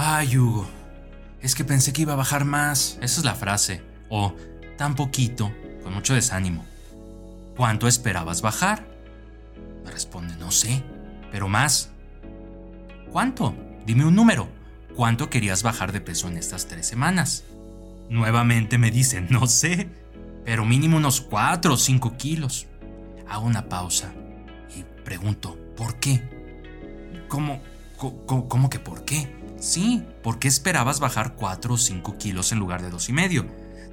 Ay, Hugo, es que pensé que iba a bajar más. Esa es la frase. O tan poquito, con mucho desánimo. ¿Cuánto esperabas bajar? Me responde, no sé, pero más. ¿Cuánto? Dime un número. ¿Cuánto querías bajar de peso en estas tres semanas? Nuevamente me dice, no sé, pero mínimo unos 4 o 5 kilos. Hago una pausa y pregunto, ¿por qué? ¿Cómo, cómo, cómo que por qué? Sí, ¿por qué esperabas bajar 4 o 5 kilos en lugar de dos y medio?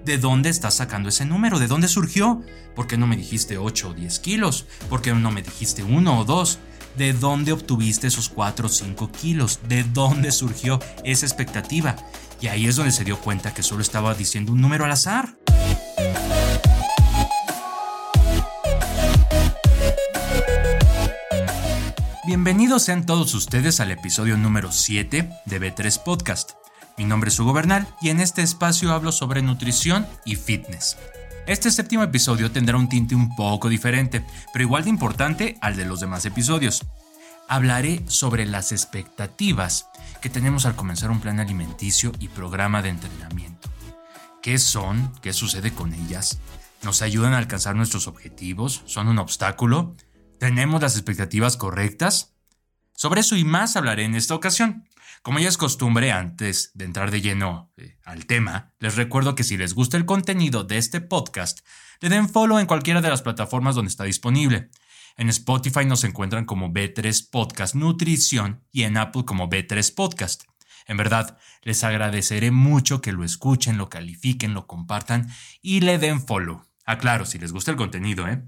¿De dónde estás sacando ese número? ¿De dónde surgió? ¿Por qué no me dijiste 8 o 10 kilos? ¿Por qué no me dijiste 1 o 2? ¿De dónde obtuviste esos 4 o 5 kilos? ¿De dónde surgió esa expectativa? Y ahí es donde se dio cuenta que solo estaba diciendo un número al azar. Bienvenidos sean todos ustedes al episodio número 7 de B3 Podcast. Mi nombre es Hugo Bernal y en este espacio hablo sobre nutrición y fitness. Este séptimo episodio tendrá un tinte un poco diferente, pero igual de importante al de los demás episodios. Hablaré sobre las expectativas que tenemos al comenzar un plan alimenticio y programa de entrenamiento. ¿Qué son? ¿Qué sucede con ellas? ¿Nos ayudan a alcanzar nuestros objetivos? ¿Son un obstáculo? ¿Tenemos las expectativas correctas? Sobre eso y más hablaré en esta ocasión. Como ya es costumbre, antes de entrar de lleno eh, al tema, les recuerdo que si les gusta el contenido de este podcast, le den follow en cualquiera de las plataformas donde está disponible. En Spotify nos encuentran como B3 Podcast Nutrición y en Apple como B3 Podcast. En verdad, les agradeceré mucho que lo escuchen, lo califiquen, lo compartan y le den follow. Ah, si les gusta el contenido, ¿eh?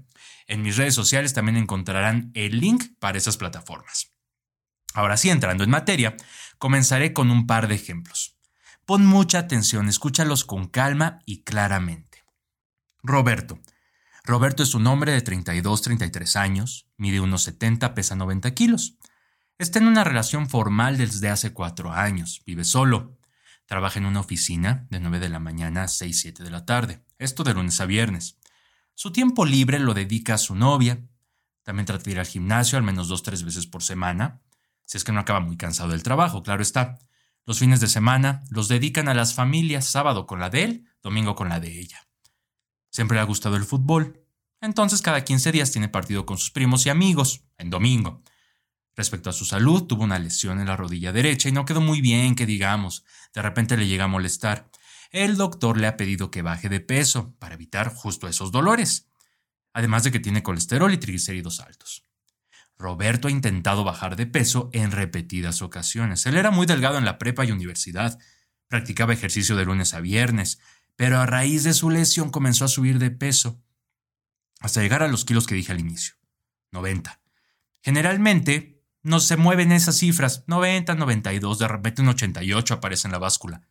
En mis redes sociales también encontrarán el link para esas plataformas. Ahora sí, entrando en materia, comenzaré con un par de ejemplos. Pon mucha atención, escúchalos con calma y claramente. Roberto, Roberto es un hombre de 32-33 años, mide unos 70, pesa 90 kilos. Está en una relación formal desde hace cuatro años, vive solo. Trabaja en una oficina de 9 de la mañana a 6-7 de la tarde, esto de lunes a viernes. Su tiempo libre lo dedica a su novia. También trata de ir al gimnasio al menos dos tres veces por semana, si es que no acaba muy cansado del trabajo, claro está. Los fines de semana los dedican a las familias, sábado con la de él, domingo con la de ella. Siempre le ha gustado el fútbol. Entonces cada 15 días tiene partido con sus primos y amigos, en domingo. Respecto a su salud, tuvo una lesión en la rodilla derecha y no quedó muy bien, que digamos. De repente le llega a molestar. El doctor le ha pedido que baje de peso para evitar justo esos dolores. Además de que tiene colesterol y triglicéridos altos. Roberto ha intentado bajar de peso en repetidas ocasiones. Él era muy delgado en la prepa y universidad. Practicaba ejercicio de lunes a viernes, pero a raíz de su lesión comenzó a subir de peso, hasta llegar a los kilos que dije al inicio, 90. Generalmente no se mueven esas cifras, 90, 92, de repente un 88 aparece en la báscula.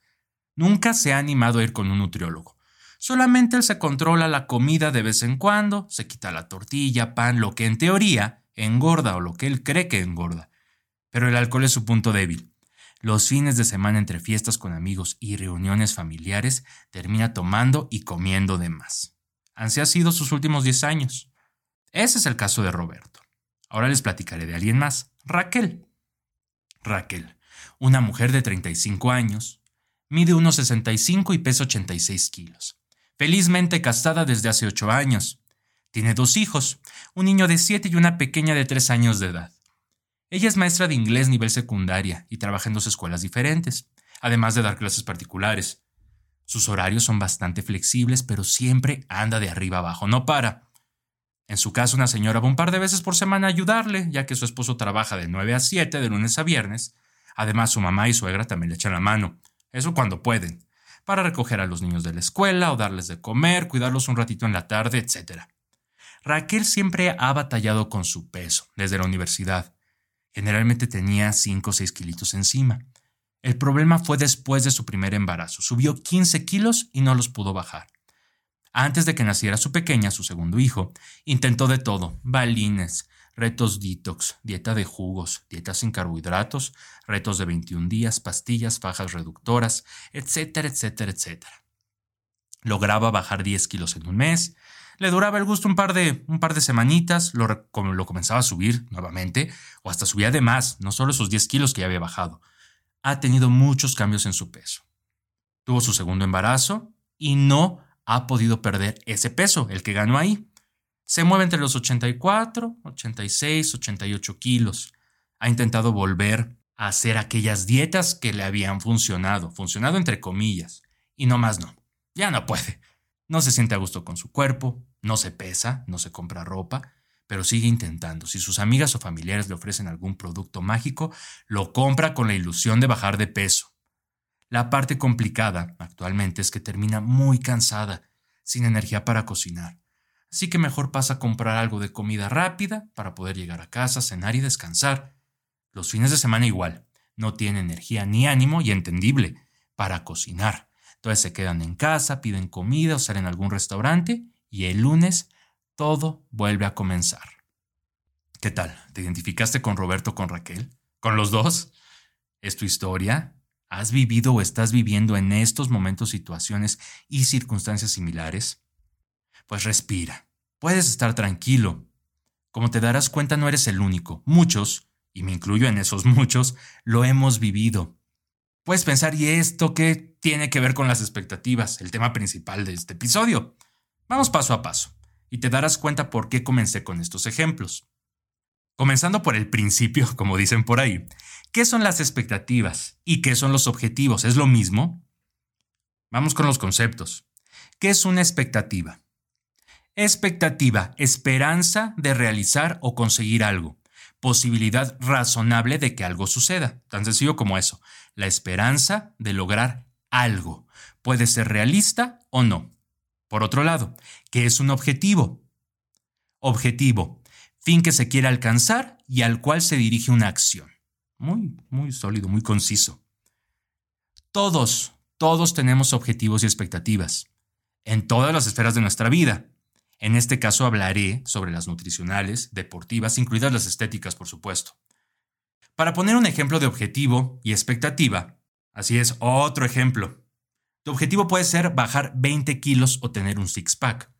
Nunca se ha animado a ir con un nutriólogo. Solamente él se controla la comida de vez en cuando, se quita la tortilla, pan, lo que en teoría engorda o lo que él cree que engorda. Pero el alcohol es su punto débil. Los fines de semana entre fiestas con amigos y reuniones familiares termina tomando y comiendo de más. Así ha sido sus últimos 10 años. Ese es el caso de Roberto. Ahora les platicaré de alguien más, Raquel. Raquel, una mujer de 35 años, mide 1,65 y pesa 86 kilos. Felizmente casada desde hace 8 años. Tiene dos hijos, un niño de 7 y una pequeña de 3 años de edad. Ella es maestra de inglés nivel secundaria y trabaja en dos escuelas diferentes, además de dar clases particulares. Sus horarios son bastante flexibles, pero siempre anda de arriba abajo, no para. En su caso, una señora va un par de veces por semana a ayudarle, ya que su esposo trabaja de 9 a 7 de lunes a viernes. Además, su mamá y suegra también le echan la mano, eso cuando pueden, para recoger a los niños de la escuela o darles de comer, cuidarlos un ratito en la tarde, etc. Raquel siempre ha batallado con su peso, desde la universidad. Generalmente tenía 5 o 6 kilitos encima. El problema fue después de su primer embarazo. Subió 15 kilos y no los pudo bajar. Antes de que naciera su pequeña, su segundo hijo, intentó de todo, balines, retos detox, dieta de jugos, dieta sin carbohidratos, retos de 21 días, pastillas, fajas reductoras, etcétera, etcétera, etcétera. Lograba bajar 10 kilos en un mes, le duraba el gusto un par de, un par de semanitas, lo, lo comenzaba a subir nuevamente, o hasta subía de más, no solo esos 10 kilos que ya había bajado. ha tenido muchos cambios en su peso. Tuvo su segundo embarazo y no ha podido perder ese peso, el que ganó ahí. Se mueve entre los 84, 86, 88 kilos. Ha intentado volver a hacer aquellas dietas que le habían funcionado, funcionado entre comillas, y no más no. Ya no puede. No se siente a gusto con su cuerpo, no se pesa, no se compra ropa, pero sigue intentando. Si sus amigas o familiares le ofrecen algún producto mágico, lo compra con la ilusión de bajar de peso. La parte complicada actualmente es que termina muy cansada, sin energía para cocinar. Así que mejor pasa a comprar algo de comida rápida para poder llegar a casa, cenar y descansar. Los fines de semana igual. No tiene energía ni ánimo y entendible para cocinar. Entonces se quedan en casa, piden comida o salen a algún restaurante y el lunes todo vuelve a comenzar. ¿Qué tal? ¿Te identificaste con Roberto con Raquel? ¿Con los dos? ¿Es tu historia? ¿Has vivido o estás viviendo en estos momentos situaciones y circunstancias similares? Pues respira. Puedes estar tranquilo. Como te darás cuenta, no eres el único. Muchos, y me incluyo en esos muchos, lo hemos vivido. Puedes pensar, ¿y esto qué tiene que ver con las expectativas? El tema principal de este episodio. Vamos paso a paso, y te darás cuenta por qué comencé con estos ejemplos. Comenzando por el principio, como dicen por ahí, ¿qué son las expectativas y qué son los objetivos? ¿Es lo mismo? Vamos con los conceptos. ¿Qué es una expectativa? Expectativa, esperanza de realizar o conseguir algo. Posibilidad razonable de que algo suceda. Tan sencillo como eso. La esperanza de lograr algo. Puede ser realista o no. Por otro lado, ¿qué es un objetivo? Objetivo, fin que se quiere alcanzar y al cual se dirige una acción. Muy, muy sólido, muy conciso. Todos, todos tenemos objetivos y expectativas, en todas las esferas de nuestra vida. En este caso hablaré sobre las nutricionales, deportivas, incluidas las estéticas, por supuesto. Para poner un ejemplo de objetivo y expectativa, así es otro ejemplo. Tu objetivo puede ser bajar 20 kilos o tener un six-pack.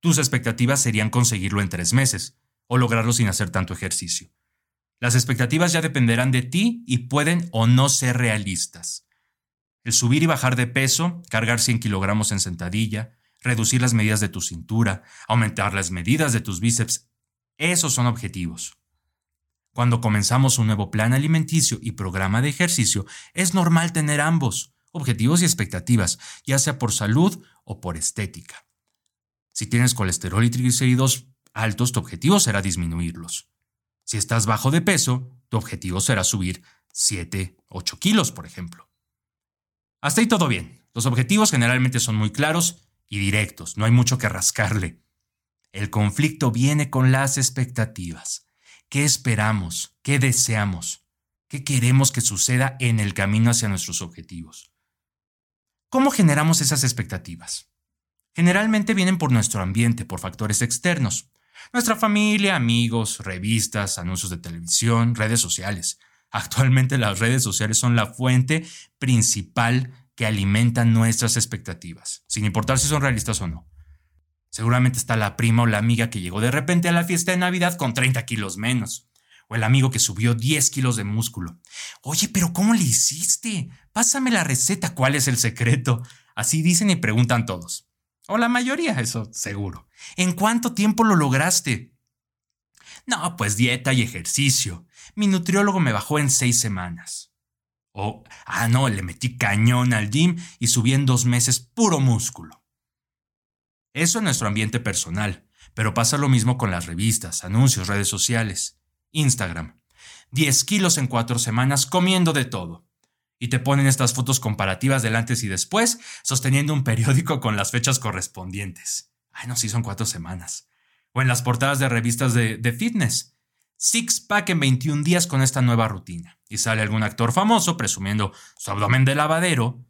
Tus expectativas serían conseguirlo en tres meses o lograrlo sin hacer tanto ejercicio. Las expectativas ya dependerán de ti y pueden o no ser realistas. El subir y bajar de peso, cargar 100 kilogramos en sentadilla, reducir las medidas de tu cintura, aumentar las medidas de tus bíceps, esos son objetivos. Cuando comenzamos un nuevo plan alimenticio y programa de ejercicio, es normal tener ambos objetivos y expectativas, ya sea por salud o por estética. Si tienes colesterol y triglicéridos altos, tu objetivo será disminuirlos. Si estás bajo de peso, tu objetivo será subir 7, 8 kilos, por ejemplo. Hasta ahí todo bien. Los objetivos generalmente son muy claros y directos, no hay mucho que rascarle. El conflicto viene con las expectativas. ¿Qué esperamos? ¿Qué deseamos? ¿Qué queremos que suceda en el camino hacia nuestros objetivos? ¿Cómo generamos esas expectativas? Generalmente vienen por nuestro ambiente, por factores externos. Nuestra familia, amigos, revistas, anuncios de televisión, redes sociales. Actualmente las redes sociales son la fuente principal que alimentan nuestras expectativas, sin importar si son realistas o no. Seguramente está la prima o la amiga que llegó de repente a la fiesta de Navidad con 30 kilos menos o el amigo que subió 10 kilos de músculo. Oye, pero ¿cómo le hiciste? Pásame la receta, ¿cuál es el secreto? Así dicen y preguntan todos. O la mayoría, eso seguro. ¿En cuánto tiempo lo lograste? No, pues dieta y ejercicio. Mi nutriólogo me bajó en seis semanas. O, ah, no, le metí cañón al gym y subí en dos meses puro músculo. Eso en nuestro ambiente personal, pero pasa lo mismo con las revistas, anuncios, redes sociales. Instagram. 10 kilos en cuatro semanas comiendo de todo. Y te ponen estas fotos comparativas del antes y después, sosteniendo un periódico con las fechas correspondientes. Ay, no, sí son cuatro semanas. O en las portadas de revistas de, de fitness. Six pack en 21 días con esta nueva rutina. Y sale algún actor famoso presumiendo su abdomen de lavadero,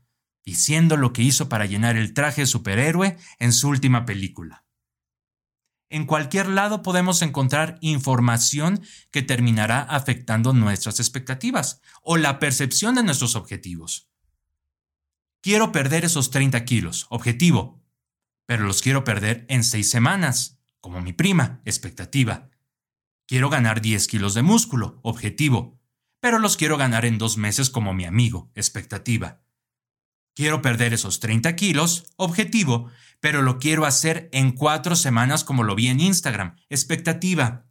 diciendo lo que hizo para llenar el traje de superhéroe en su última película. En cualquier lado podemos encontrar información que terminará afectando nuestras expectativas o la percepción de nuestros objetivos. Quiero perder esos 30 kilos, objetivo, pero los quiero perder en 6 semanas, como mi prima, expectativa. Quiero ganar 10 kilos de músculo, objetivo, pero los quiero ganar en dos meses como mi amigo, expectativa. Quiero perder esos 30 kilos, objetivo, pero lo quiero hacer en cuatro semanas como lo vi en Instagram, expectativa.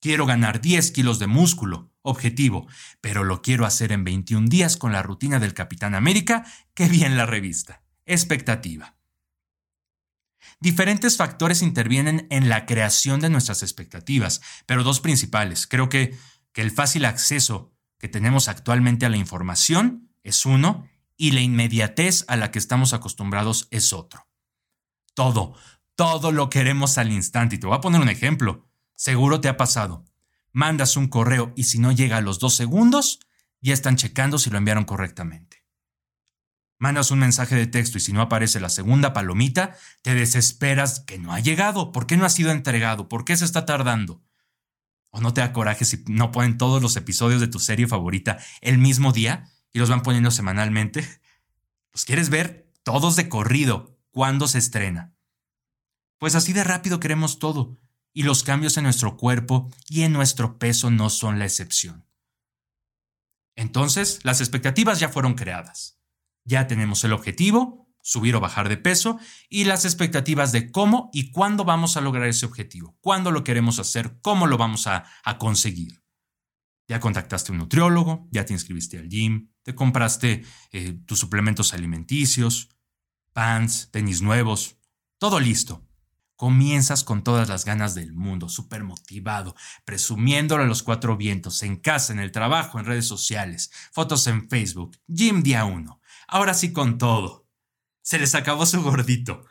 Quiero ganar 10 kilos de músculo, objetivo, pero lo quiero hacer en 21 días con la rutina del Capitán América que vi en la revista, expectativa. Diferentes factores intervienen en la creación de nuestras expectativas, pero dos principales. Creo que, que el fácil acceso que tenemos actualmente a la información es uno y la inmediatez a la que estamos acostumbrados es otro. Todo, todo lo queremos al instante. Y te voy a poner un ejemplo. Seguro te ha pasado. Mandas un correo y si no llega a los dos segundos, ya están checando si lo enviaron correctamente. Mandas un mensaje de texto y si no aparece la segunda palomita, te desesperas que no ha llegado. ¿Por qué no ha sido entregado? ¿Por qué se está tardando? ¿O no te da coraje si no ponen todos los episodios de tu serie favorita el mismo día y los van poniendo semanalmente. Los quieres ver todos de corrido, cuando se estrena. Pues así de rápido queremos todo, y los cambios en nuestro cuerpo y en nuestro peso no son la excepción. Entonces, las expectativas ya fueron creadas. Ya tenemos el objetivo, subir o bajar de peso, y las expectativas de cómo y cuándo vamos a lograr ese objetivo, cuándo lo queremos hacer, cómo lo vamos a, a conseguir. Ya contactaste a un nutriólogo, ya te inscribiste al gym, te compraste eh, tus suplementos alimenticios, pants, tenis nuevos, todo listo. Comienzas con todas las ganas del mundo, súper motivado, presumiéndolo a los cuatro vientos, en casa, en el trabajo, en redes sociales, fotos en Facebook, gym día uno. Ahora sí con todo. Se les acabó su gordito.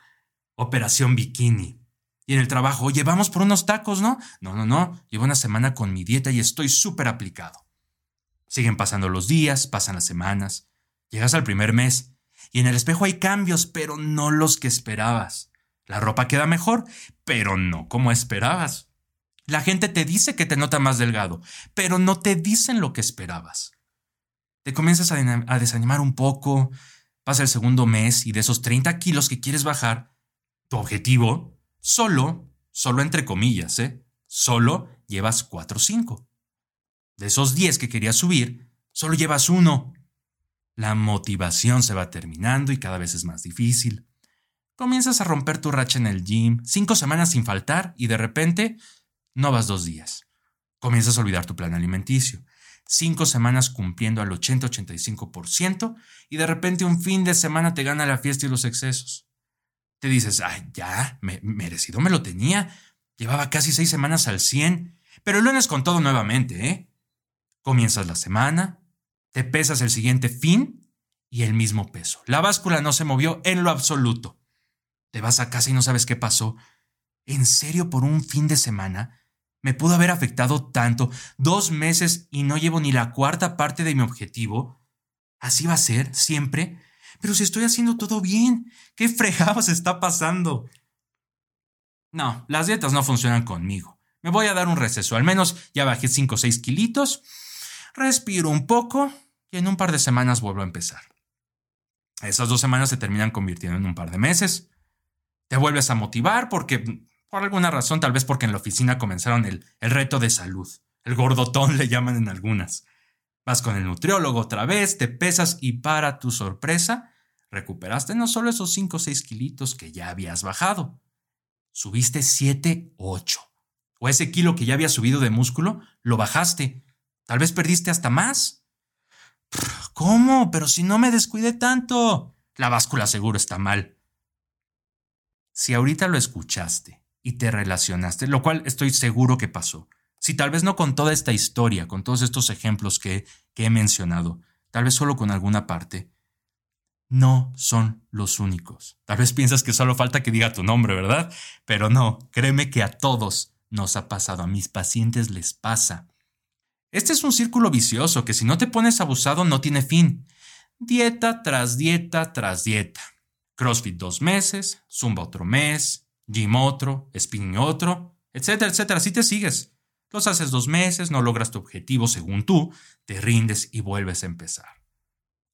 Operación bikini, y en el trabajo, oye, vamos por unos tacos, ¿no? No, no, no, llevo una semana con mi dieta y estoy súper aplicado. Siguen pasando los días, pasan las semanas, llegas al primer mes y en el espejo hay cambios, pero no los que esperabas. La ropa queda mejor, pero no como esperabas. La gente te dice que te nota más delgado, pero no te dicen lo que esperabas. Te comienzas a, a desanimar un poco, pasa el segundo mes y de esos 30 kilos que quieres bajar, tu objetivo Solo, solo entre comillas, ¿eh? Solo llevas 4 o 5. De esos 10 que querías subir, solo llevas uno. La motivación se va terminando y cada vez es más difícil. Comienzas a romper tu racha en el gym, cinco semanas sin faltar y de repente no vas dos días. Comienzas a olvidar tu plan alimenticio. Cinco semanas cumpliendo al 80-85% y de repente un fin de semana te gana la fiesta y los excesos te dices, ay, ya, merecido me lo tenía. Llevaba casi seis semanas al 100, pero el lunes con todo nuevamente, ¿eh? Comienzas la semana, te pesas el siguiente fin y el mismo peso. La báscula no se movió en lo absoluto. Te vas a casa y no sabes qué pasó. ¿En serio por un fin de semana? ¿Me pudo haber afectado tanto? Dos meses y no llevo ni la cuarta parte de mi objetivo. ¿Así va a ser siempre? Pero si estoy haciendo todo bien, ¿qué fregados está pasando? No, las dietas no funcionan conmigo. Me voy a dar un receso. Al menos ya bajé 5 o 6 kilitos. Respiro un poco y en un par de semanas vuelvo a empezar. Esas dos semanas se terminan convirtiendo en un par de meses. Te vuelves a motivar porque, por alguna razón, tal vez porque en la oficina comenzaron el, el reto de salud. El gordotón le llaman en algunas. Vas con el nutriólogo otra vez, te pesas y para tu sorpresa, recuperaste no solo esos 5 o 6 kilitos que ya habías bajado, subiste 7, 8. O ese kilo que ya había subido de músculo, lo bajaste. Tal vez perdiste hasta más. ¿Cómo? Pero si no me descuidé tanto. La báscula seguro está mal. Si ahorita lo escuchaste y te relacionaste, lo cual estoy seguro que pasó, si tal vez no con toda esta historia, con todos estos ejemplos que, he mencionado, tal vez solo con alguna parte, no son los únicos. Tal vez piensas que solo falta que diga tu nombre, ¿verdad? Pero no, créeme que a todos nos ha pasado, a mis pacientes les pasa. Este es un círculo vicioso que si no te pones abusado no tiene fin. Dieta tras dieta tras dieta. CrossFit dos meses, Zumba otro mes, Gym otro, Spinning otro, etcétera, etcétera. Así te sigues. Los haces dos meses, no logras tu objetivo según tú, te rindes y vuelves a empezar.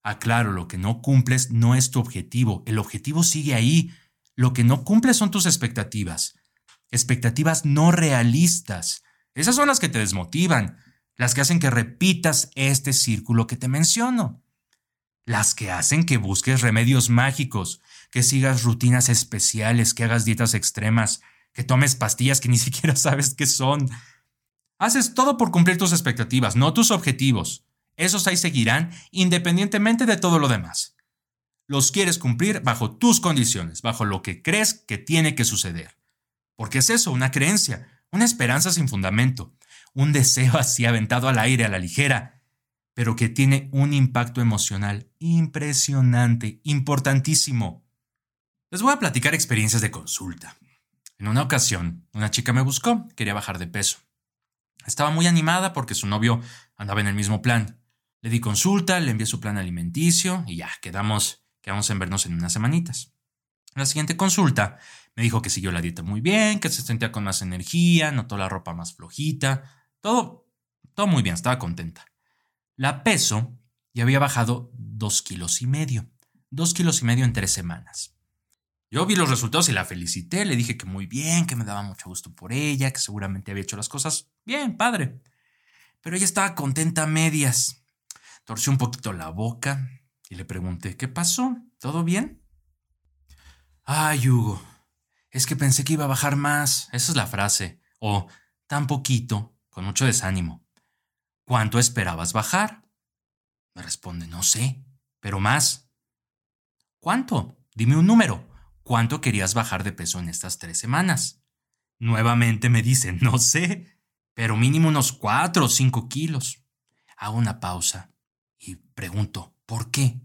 Aclaro, lo que no cumples no es tu objetivo, el objetivo sigue ahí. Lo que no cumples son tus expectativas. Expectativas no realistas. Esas son las que te desmotivan. las que hacen que repitas este círculo que te menciono, las que hacen que busques remedios mágicos, que sigas rutinas especiales, que hagas dietas extremas, que tomes pastillas que ni siquiera sabes qué son. Haces todo por cumplir tus expectativas, no tus objetivos. Esos ahí seguirán independientemente de todo lo demás. Los quieres cumplir bajo tus condiciones, bajo lo que crees que tiene que suceder. Porque es eso, una creencia, una esperanza sin fundamento, un deseo así aventado al aire a la ligera, pero que tiene un impacto emocional impresionante, importantísimo. Les voy a platicar experiencias de consulta. En una ocasión, una chica me buscó, quería bajar de peso. Estaba muy animada porque su novio andaba en el mismo plan. Le di consulta, le envié su plan alimenticio y ya, quedamos, quedamos en vernos en unas semanitas. la siguiente consulta me dijo que siguió la dieta muy bien, que se sentía con más energía, notó la ropa más flojita, todo, todo muy bien, estaba contenta. La peso y había bajado dos kilos y medio, dos kilos y medio en tres semanas. Yo vi los resultados y la felicité, le dije que muy bien, que me daba mucho gusto por ella, que seguramente había hecho las cosas bien, padre. Pero ella estaba contenta a medias. Torció un poquito la boca y le pregunté, ¿qué pasó? ¿Todo bien? Ay, Hugo, es que pensé que iba a bajar más. Esa es la frase. O tan poquito, con mucho desánimo. ¿Cuánto esperabas bajar? Me responde, no sé, pero más. ¿Cuánto? Dime un número. ¿Cuánto querías bajar de peso en estas tres semanas? Nuevamente me dice, no sé, pero mínimo unos cuatro o cinco kilos. Hago una pausa y pregunto, ¿por qué?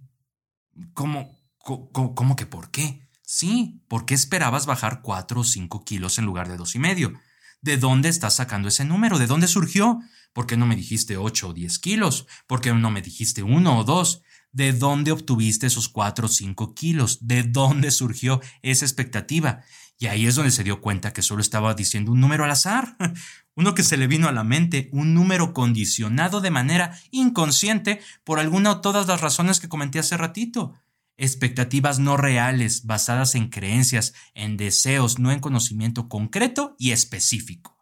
¿Cómo, cómo, cómo que por qué? Sí, ¿por qué esperabas bajar cuatro o cinco kilos en lugar de dos y medio? ¿De dónde estás sacando ese número? ¿De dónde surgió? ¿Por qué no me dijiste ocho o diez kilos? ¿Por qué no me dijiste uno o dos? ¿De dónde obtuviste esos 4 o 5 kilos? ¿De dónde surgió esa expectativa? Y ahí es donde se dio cuenta que solo estaba diciendo un número al azar, uno que se le vino a la mente, un número condicionado de manera inconsciente por alguna o todas las razones que comenté hace ratito. Expectativas no reales, basadas en creencias, en deseos, no en conocimiento concreto y específico.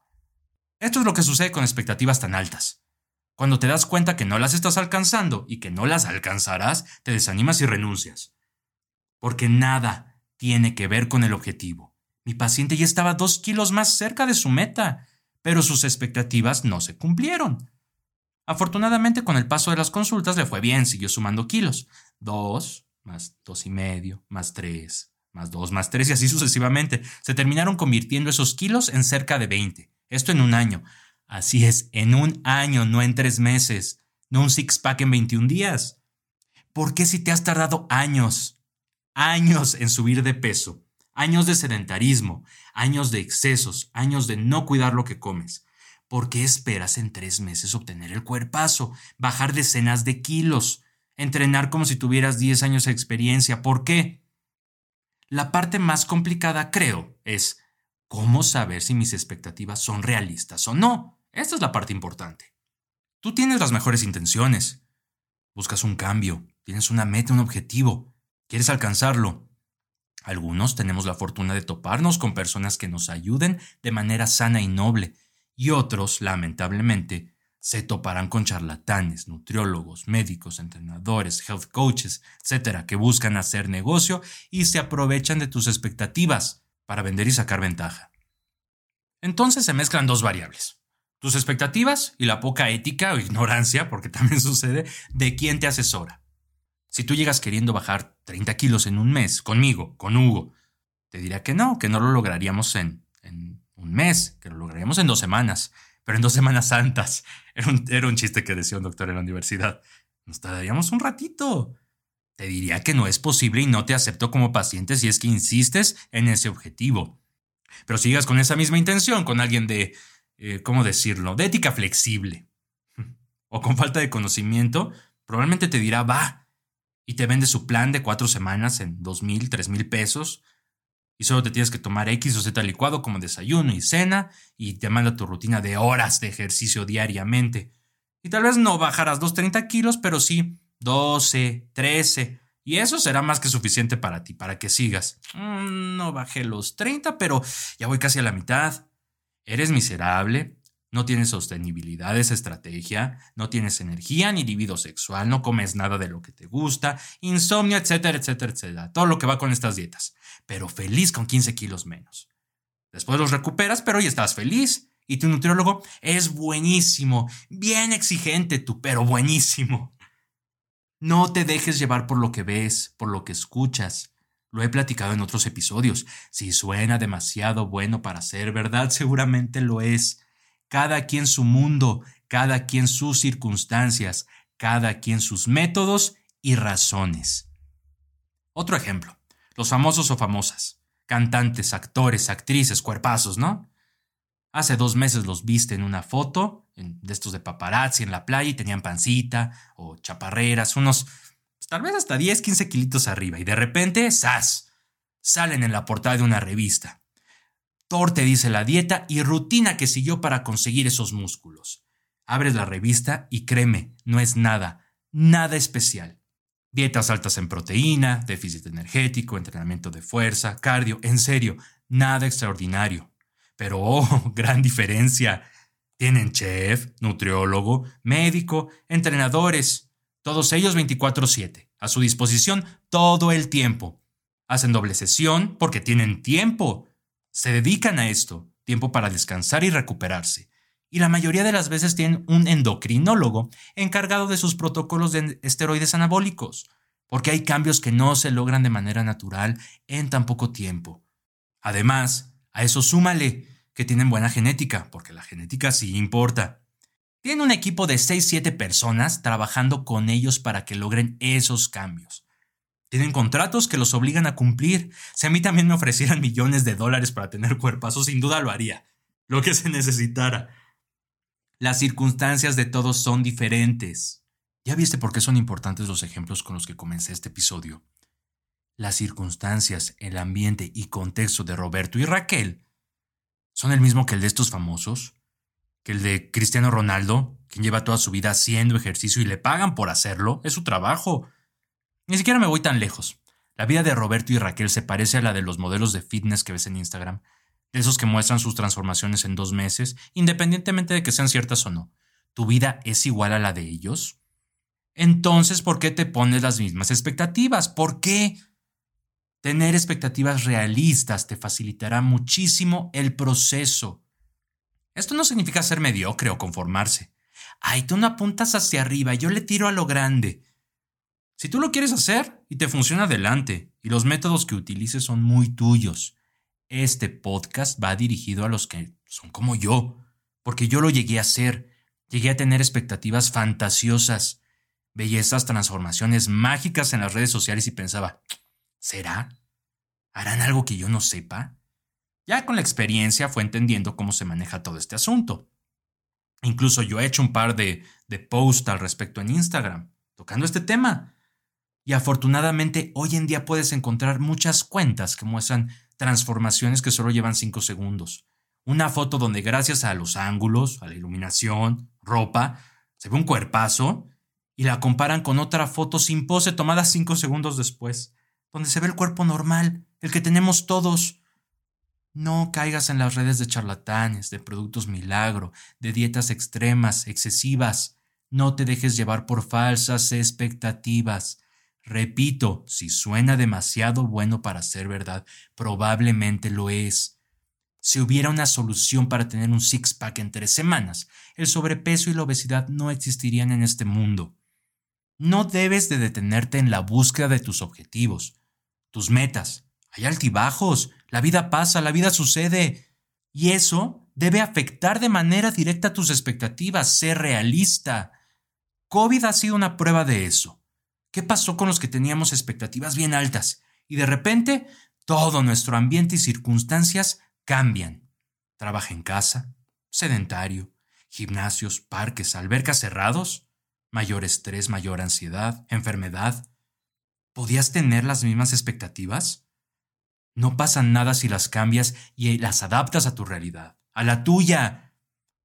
Esto es lo que sucede con expectativas tan altas. Cuando te das cuenta que no las estás alcanzando y que no las alcanzarás, te desanimas y renuncias. Porque nada tiene que ver con el objetivo. Mi paciente ya estaba dos kilos más cerca de su meta, pero sus expectativas no se cumplieron. Afortunadamente, con el paso de las consultas le fue bien, siguió sumando kilos. Dos, más dos y medio, más tres, más dos, más tres y así sucesivamente. Se terminaron convirtiendo esos kilos en cerca de 20. Esto en un año. Así es, en un año, no en tres meses, no un six-pack en 21 días. ¿Por qué si te has tardado años, años en subir de peso, años de sedentarismo, años de excesos, años de no cuidar lo que comes? ¿Por qué esperas en tres meses obtener el cuerpazo, bajar decenas de kilos, entrenar como si tuvieras 10 años de experiencia? ¿Por qué? La parte más complicada, creo, es cómo saber si mis expectativas son realistas o no. Esta es la parte importante. Tú tienes las mejores intenciones. Buscas un cambio, tienes una meta, un objetivo, quieres alcanzarlo. Algunos tenemos la fortuna de toparnos con personas que nos ayuden de manera sana y noble, y otros, lamentablemente, se toparán con charlatanes, nutriólogos, médicos, entrenadores, health coaches, etcétera, que buscan hacer negocio y se aprovechan de tus expectativas para vender y sacar ventaja. Entonces se mezclan dos variables tus expectativas y la poca ética o ignorancia, porque también sucede, de quién te asesora. Si tú llegas queriendo bajar 30 kilos en un mes, conmigo, con Hugo, te diría que no, que no lo lograríamos en, en un mes, que lo lograríamos en dos semanas, pero en dos semanas santas. Era un, era un chiste que decía un doctor en la universidad. Nos tardaríamos un ratito. Te diría que no es posible y no te acepto como paciente si es que insistes en ese objetivo. Pero si llegas con esa misma intención, con alguien de eh, ¿cómo decirlo?, de ética flexible o con falta de conocimiento, probablemente te dirá, va, y te vende su plan de cuatro semanas en dos mil, tres mil pesos, y solo te tienes que tomar X o Z licuado como desayuno y cena, y te manda tu rutina de horas de ejercicio diariamente. Y tal vez no bajarás los 30 kilos, pero sí 12, 13, y eso será más que suficiente para ti, para que sigas. Mm, no bajé los 30, pero ya voy casi a la mitad. Eres miserable, No tienes sostenibilidad esa estrategia, no tienes energía ni libido sexual, no comes nada de lo que te gusta, insomnio, etcétera, etcétera, etcétera. Todo lo que va con estas dietas. Pero feliz con 15 kilos menos. Después los recuperas, pero hoy estás feliz. Y tu nutriólogo es buenísimo, bien exigente tú, pero buenísimo. No te dejes llevar por lo que ves, por lo que escuchas. Lo he platicado en otros episodios. Si suena demasiado bueno para ser verdad, seguramente lo es. Cada quien su mundo, cada quien sus circunstancias, cada quien sus métodos y razones. Otro ejemplo, los famosos o famosas, cantantes, actores, actrices, cuerpazos, ¿no? Hace dos meses los viste en una foto, de estos de paparazzi en la playa y tenían pancita o chaparreras, unos tal vez hasta 10, 15 kilitos arriba. Y de repente, ¡zas! Salen en la portada de una revista. Thor te dice la dieta y rutina que siguió para conseguir esos músculos. Abres la revista y créeme, no es nada, nada especial. Dietas altas en proteína, déficit energético, entrenamiento de fuerza, cardio, en serio, nada extraordinario. Pero, oh, gran diferencia. Tienen chef, nutriólogo, médico, entrenadores, todos ellos 24/7, a su disposición todo el tiempo. Hacen doble sesión porque tienen tiempo. Se dedican a esto, tiempo para descansar y recuperarse. Y la mayoría de las veces tienen un endocrinólogo encargado de sus protocolos de esteroides anabólicos, porque hay cambios que no se logran de manera natural en tan poco tiempo. Además, a eso súmale que tienen buena genética, porque la genética sí importa. Tienen un equipo de 6-7 personas trabajando con ellos para que logren esos cambios. Tienen contratos que los obligan a cumplir. Si a mí también me ofrecieran millones de dólares para tener cuerpazos, sin duda lo haría. Lo que se necesitara. Las circunstancias de todos son diferentes. ¿Ya viste por qué son importantes los ejemplos con los que comencé este episodio? Las circunstancias, el ambiente y contexto de Roberto y Raquel son el mismo que el de estos famosos, que el de Cristiano Ronaldo, quien lleva toda su vida haciendo ejercicio y le pagan por hacerlo, es su trabajo. Ni siquiera me voy tan lejos. La vida de Roberto y Raquel se parece a la de los modelos de fitness que ves en Instagram, de esos que muestran sus transformaciones en dos meses, independientemente de que sean ciertas o no. ¿Tu vida es igual a la de ellos? Entonces, ¿por qué te pones las mismas expectativas? ¿Por qué? Tener expectativas realistas te facilitará muchísimo el proceso. Esto no significa ser mediocre o conformarse. Ay, tú no apuntas hacia arriba, yo le tiro a lo grande. Si tú lo quieres hacer y te funciona adelante, y los métodos que utilices son muy tuyos. Este podcast va dirigido a los que son como yo, porque yo lo llegué a hacer. Llegué a tener expectativas fantasiosas. Veía esas transformaciones mágicas en las redes sociales y pensaba, ¿Será? ¿Harán algo que yo no sepa? Ya con la experiencia fue entendiendo cómo se maneja todo este asunto. Incluso yo he hecho un par de, posts al respecto en Instagram, tocando este tema. Y afortunadamente hoy en día puedes encontrar muchas cuentas que muestran transformaciones que solo llevan 5 segundos. Una foto donde gracias a los ángulos, a la iluminación, ropa, se ve un cuerpazo y la comparan con otra foto sin pose tomada 5 segundos después donde se ve el cuerpo normal, el que tenemos todos. No caigas en las redes de charlatanes, de productos milagro, de dietas extremas, excesivas. No te dejes llevar por falsas expectativas. Repito, si suena demasiado bueno para ser verdad, probablemente lo es. Si hubiera una solución para tener un six-pack en tres semanas, el sobrepeso y la obesidad no existirían en este mundo. No debes de detenerte en la búsqueda de tus objetivos tus metas. Hay altibajos, la vida pasa, la vida sucede. Y eso debe afectar de manera directa tus expectativas, ser realista. COVID ha sido una prueba de eso. ¿Qué pasó con los que teníamos expectativas bien altas? Y de repente, todo nuestro ambiente y circunstancias cambian. Trabaja en casa, sedentario, gimnasios, parques, albercas cerrados, mayor estrés, mayor ansiedad, enfermedad, ¿Podías tener las mismas expectativas? No pasa nada si las cambias y las adaptas a tu realidad, a la tuya.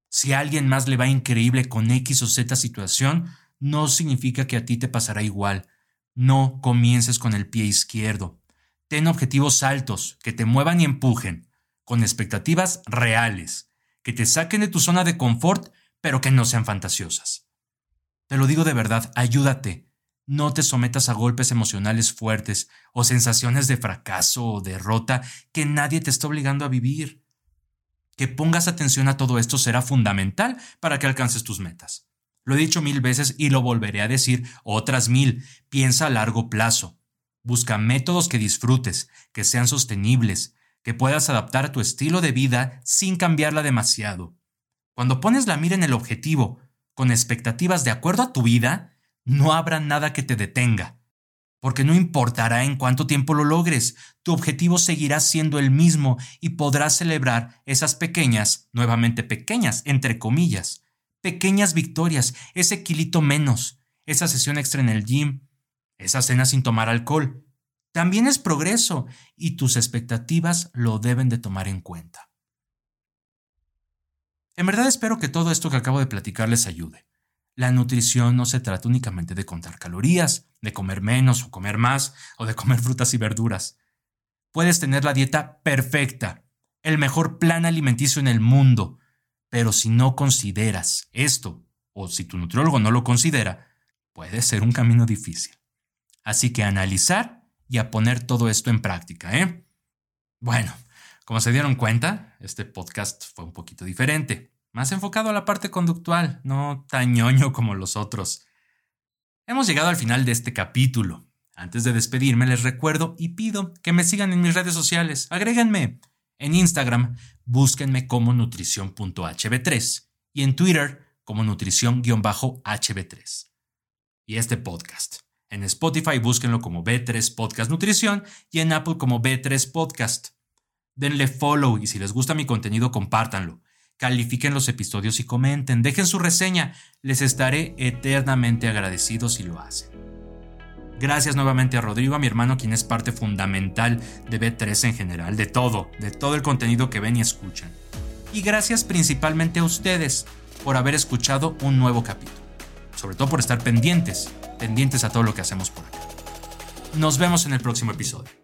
Si a alguien más le va increíble con X o Z situación, no significa que a ti te pasará igual. No comiences con el pie izquierdo. Ten objetivos altos que te muevan y empujen, con expectativas reales. que te saquen de tu zona de confort, pero que no sean fantasiosas. Te lo digo de verdad, ayúdate. No te sometas a golpes emocionales fuertes o sensaciones de fracaso o derrota que nadie te está obligando a vivir. Que pongas atención a todo esto será fundamental para que alcances tus metas. Lo he dicho mil veces y lo volveré a decir otras mil. Piensa a largo plazo. Busca métodos que disfrutes, que sean sostenibles, que puedas adaptar a tu estilo de vida sin cambiarla demasiado. Cuando pones la mira en el objetivo, con expectativas de acuerdo a tu vida, no habrá nada que te detenga. Porque no importará en cuánto tiempo lo logres, tu objetivo seguirá siendo el mismo y podrás celebrar esas pequeñas, nuevamente pequeñas, entre comillas, pequeñas victorias, ese kilito menos, esa sesión extra en el gym, esa cena sin tomar alcohol. También es progreso y tus expectativas lo deben de tomar en cuenta. En verdad espero que todo esto que acabo de platicar les ayude. La nutrición no se trata únicamente de contar calorías, de comer menos o comer más, o de comer frutas y verduras. Puedes tener la dieta perfecta, el mejor plan alimenticio en el mundo, pero si no consideras esto, o si tu nutriólogo no lo considera, puede ser un camino difícil. Así que analizar y a poner todo esto en práctica, ¿eh? Bueno, como se dieron cuenta, este podcast fue un poquito diferente, más enfocado a la parte conductual, no tan ñoño como los otros. Hemos llegado al final de este capítulo. Antes de despedirme les recuerdo y pido que me sigan en mis redes sociales. Agréguenme. En Instagram, búsquenme como nutrición.hb3 y en Twitter como nutrición-hb3. Y este podcast. En Spotify búsquenlo como B3 Podcast Nutrición y en Apple como B3 Podcast. Denle follow y si les gusta mi contenido compártanlo. Califiquen los episodios y comenten, dejen su reseña. Les estaré eternamente agradecido si lo hacen. Gracias nuevamente a Rodrigo, a mi hermano, quien es parte fundamental de B3 en general, de todo, de todo el contenido que ven y escuchan. Y gracias principalmente a ustedes por haber escuchado un nuevo capítulo. Sobre todo por estar pendientes, pendientes a todo lo que hacemos por acá. Nos vemos en el próximo episodio.